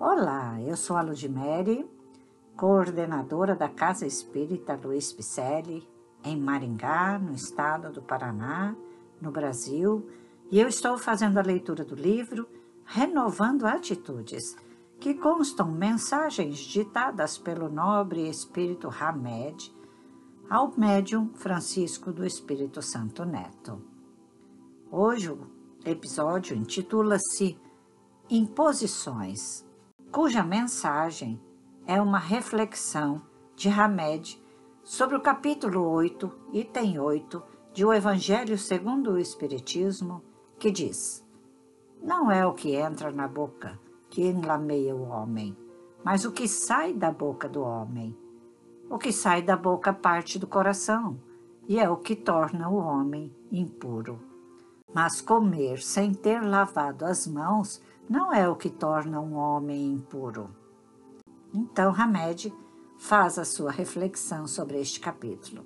Olá, eu sou a Ludmere, coordenadora da Casa Espírita Luiz Picelli, em Maringá, no estado do Paraná, no Brasil, e eu estou fazendo a leitura do livro Renovando Atitudes, que constam mensagens ditadas pelo nobre espírito Hamed ao médium Francisco do Espírito Santo Neto. Hoje o episódio intitula-se Imposições, cuja mensagem é uma reflexão de Hamed sobre o capítulo 8, item 8 de O Evangelho segundo o Espiritismo, que diz: Não é o que entra na boca que enlameia o homem, mas o que sai da boca do homem. O que sai da boca parte do coração, e é o que torna o homem impuro. Mas comer sem ter lavado as mãos não é o que torna um homem impuro. Então Hamed faz a sua reflexão sobre este capítulo.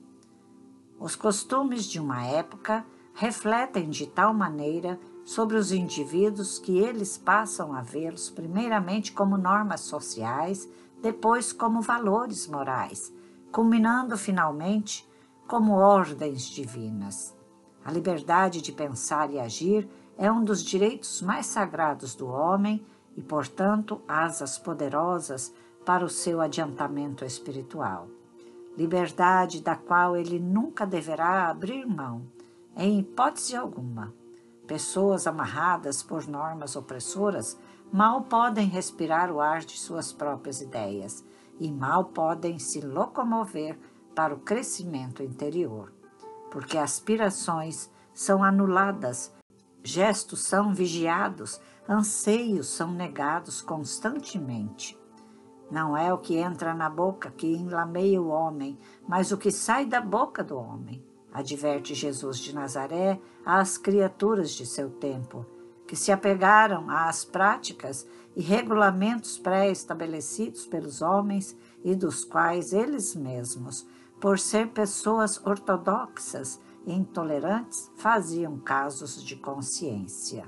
Os costumes de uma época refletem de tal maneira sobre os indivíduos que eles passam a vê-los primeiramente como normas sociais, depois como valores morais, culminando finalmente como ordens divinas. A liberdade de pensar e agir é um dos direitos mais sagrados do homem e, portanto, asas poderosas para o seu adiantamento espiritual. Liberdade da qual ele nunca deverá abrir mão, em hipótese alguma. Pessoas amarradas por normas opressoras mal podem respirar o ar de suas próprias ideias e mal podem se locomover para o crescimento interior, porque aspirações são anuladas, gestos são vigiados, anseios são negados constantemente. Não é o que entra na boca que enlameia o homem, mas o que sai da boca do homem, adverte Jesus de Nazaré às criaturas de seu tempo, que se apegaram às práticas e regulamentos pré-estabelecidos pelos homens e dos quais eles mesmos, por ser pessoas ortodoxas intolerantes, faziam casos de consciência.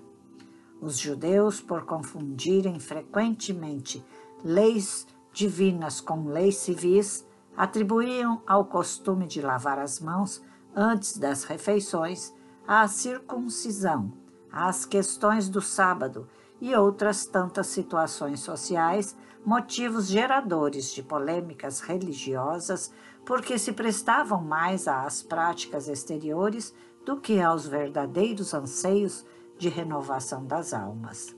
Os judeus, por confundirem frequentemente leis divinas com leis civis, atribuíam ao costume de lavar as mãos antes das refeições à circuncisão, às questões do sábado e outras tantas situações sociais, motivos geradores de polêmicas religiosas, porque se prestavam mais às práticas exteriores do que aos verdadeiros anseios de renovação das almas.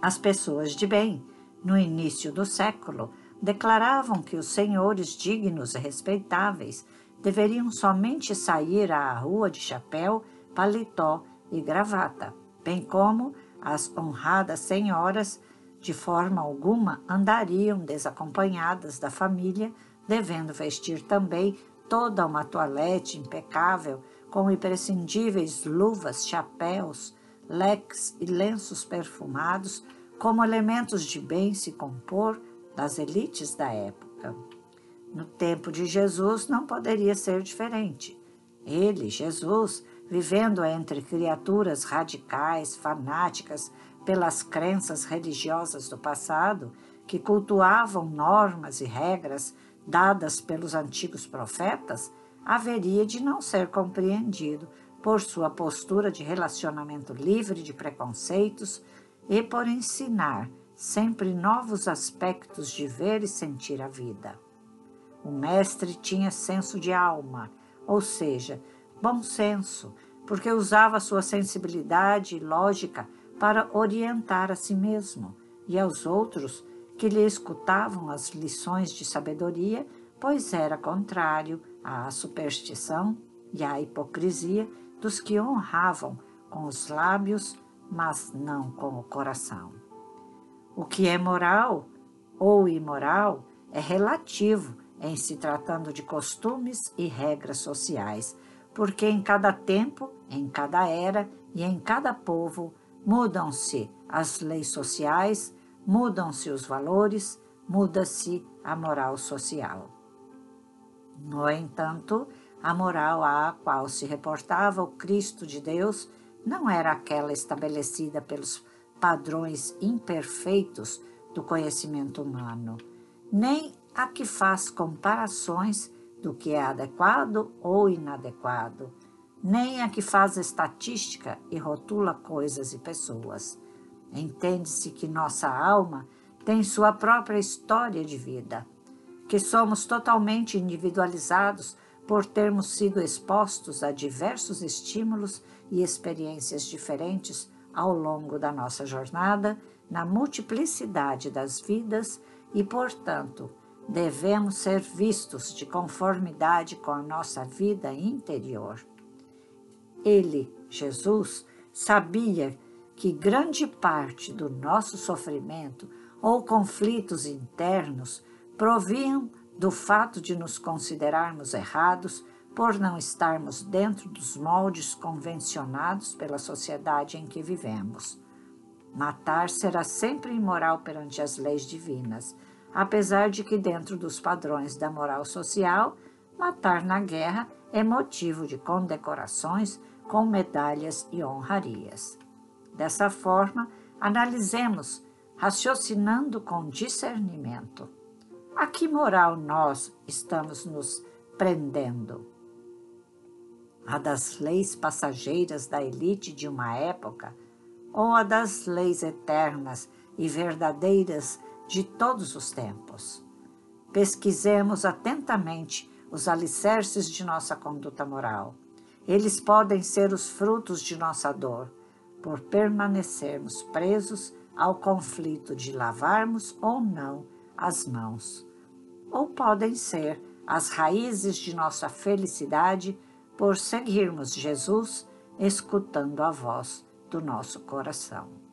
As pessoas de bem no início do século, declaravam que os senhores dignos e respeitáveis deveriam somente sair à rua de chapéu, paletó e gravata, bem como as honradas senhoras, de forma alguma, andariam desacompanhadas da família, devendo vestir também toda uma toilette impecável, com imprescindíveis luvas, chapéus, leques e lenços perfumados, como elementos de bem se compor das elites da época. No tempo de Jesus não poderia ser diferente. Ele, Jesus, vivendo entre criaturas radicais, fanáticas pelas crenças religiosas do passado, que cultuavam normas e regras dadas pelos antigos profetas, haveria de não ser compreendido por sua postura de relacionamento livre de preconceitos, e por ensinar sempre novos aspectos de ver e sentir a vida. O mestre tinha senso de alma, ou seja, bom senso, porque usava sua sensibilidade e lógica para orientar a si mesmo e aos outros que lhe escutavam as lições de sabedoria, pois era contrário à superstição e à hipocrisia dos que honravam com os lábios mas não com o coração. O que é moral ou imoral é relativo em se tratando de costumes e regras sociais, porque em cada tempo, em cada era e em cada povo mudam-se as leis sociais, mudam-se os valores, muda-se a moral social. No entanto, a moral à qual se reportava o Cristo de Deus não era aquela estabelecida pelos padrões imperfeitos do conhecimento humano, nem a que faz comparações do que é adequado ou inadequado, nem a que faz estatística e rotula coisas e pessoas. Entende-se que nossa alma tem sua própria história de vida, que somos totalmente individualizados por termos sido expostos a diversos estímulos e experiências diferentes ao longo da nossa jornada na multiplicidade das vidas e, portanto, devemos ser vistos de conformidade com a nossa vida interior. Ele, Jesus, sabia que grande parte do nosso sofrimento ou conflitos internos proviam do fato de nos considerarmos errados por não estarmos dentro dos moldes convencionados pela sociedade em que vivemos. Matar será sempre imoral perante as leis divinas, apesar de que, dentro dos padrões da moral social, matar na guerra é motivo de condecorações com medalhas e honrarias. Dessa forma, analisemos, raciocinando com discernimento. A que moral nós estamos nos prendendo? A das leis passageiras da elite de uma época ou a das leis eternas e verdadeiras de todos os tempos? Pesquisemos atentamente os alicerces de nossa conduta moral eles podem ser os frutos de nossa dor, por permanecermos presos ao conflito de lavarmos ou não as mãos. Ou podem ser as raízes de nossa felicidade por seguirmos Jesus, escutando a voz do nosso coração.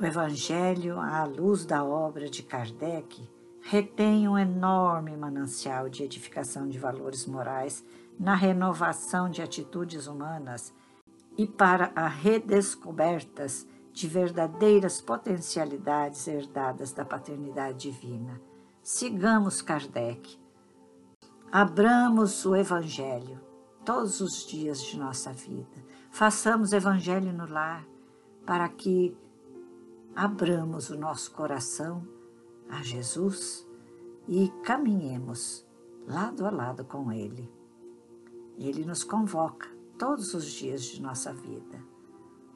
O Evangelho, à luz da obra de Kardec, retém um enorme manancial de edificação de valores morais na renovação de atitudes humanas e para a redescobertas de verdadeiras potencialidades herdadas da paternidade divina. Sigamos Kardec. Abramos o Evangelho todos os dias de nossa vida. Façamos Evangelho no lar para que abramos o nosso coração a Jesus e caminhemos lado a lado com Ele. Ele nos convoca todos os dias de nossa vida.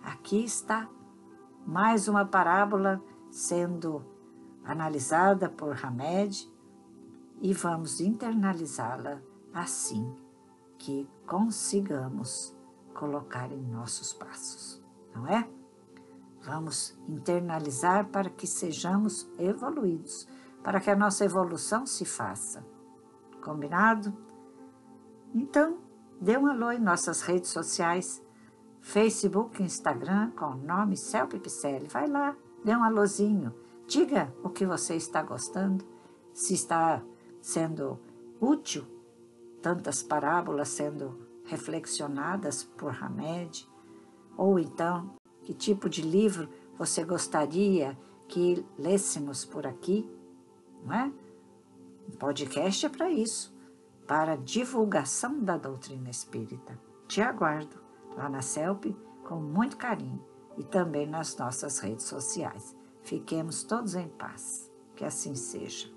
Aqui está mais uma parábola sendo analisada por Hamed e vamos internalizá-la assim que consigamos colocar em nossos passos, não é? Vamos internalizar para que sejamos evoluídos, para que a nossa evolução se faça. Combinado? Então, dê um alô em nossas redes sociais, Facebook, Instagram, com o nome Celpe Picelli. Vai lá, dê um alôzinho, diga o que você está gostando, se está sendo útil, tantas parábolas sendo reflexionadas por Hamed, ou então que tipo de livro você gostaria que lêssemos por aqui? Não é? Um podcast é para isso, para divulgação da doutrina espírita. Te aguardo lá na CELP com muito carinho e também nas nossas redes sociais. Fiquemos todos em paz. Que assim seja.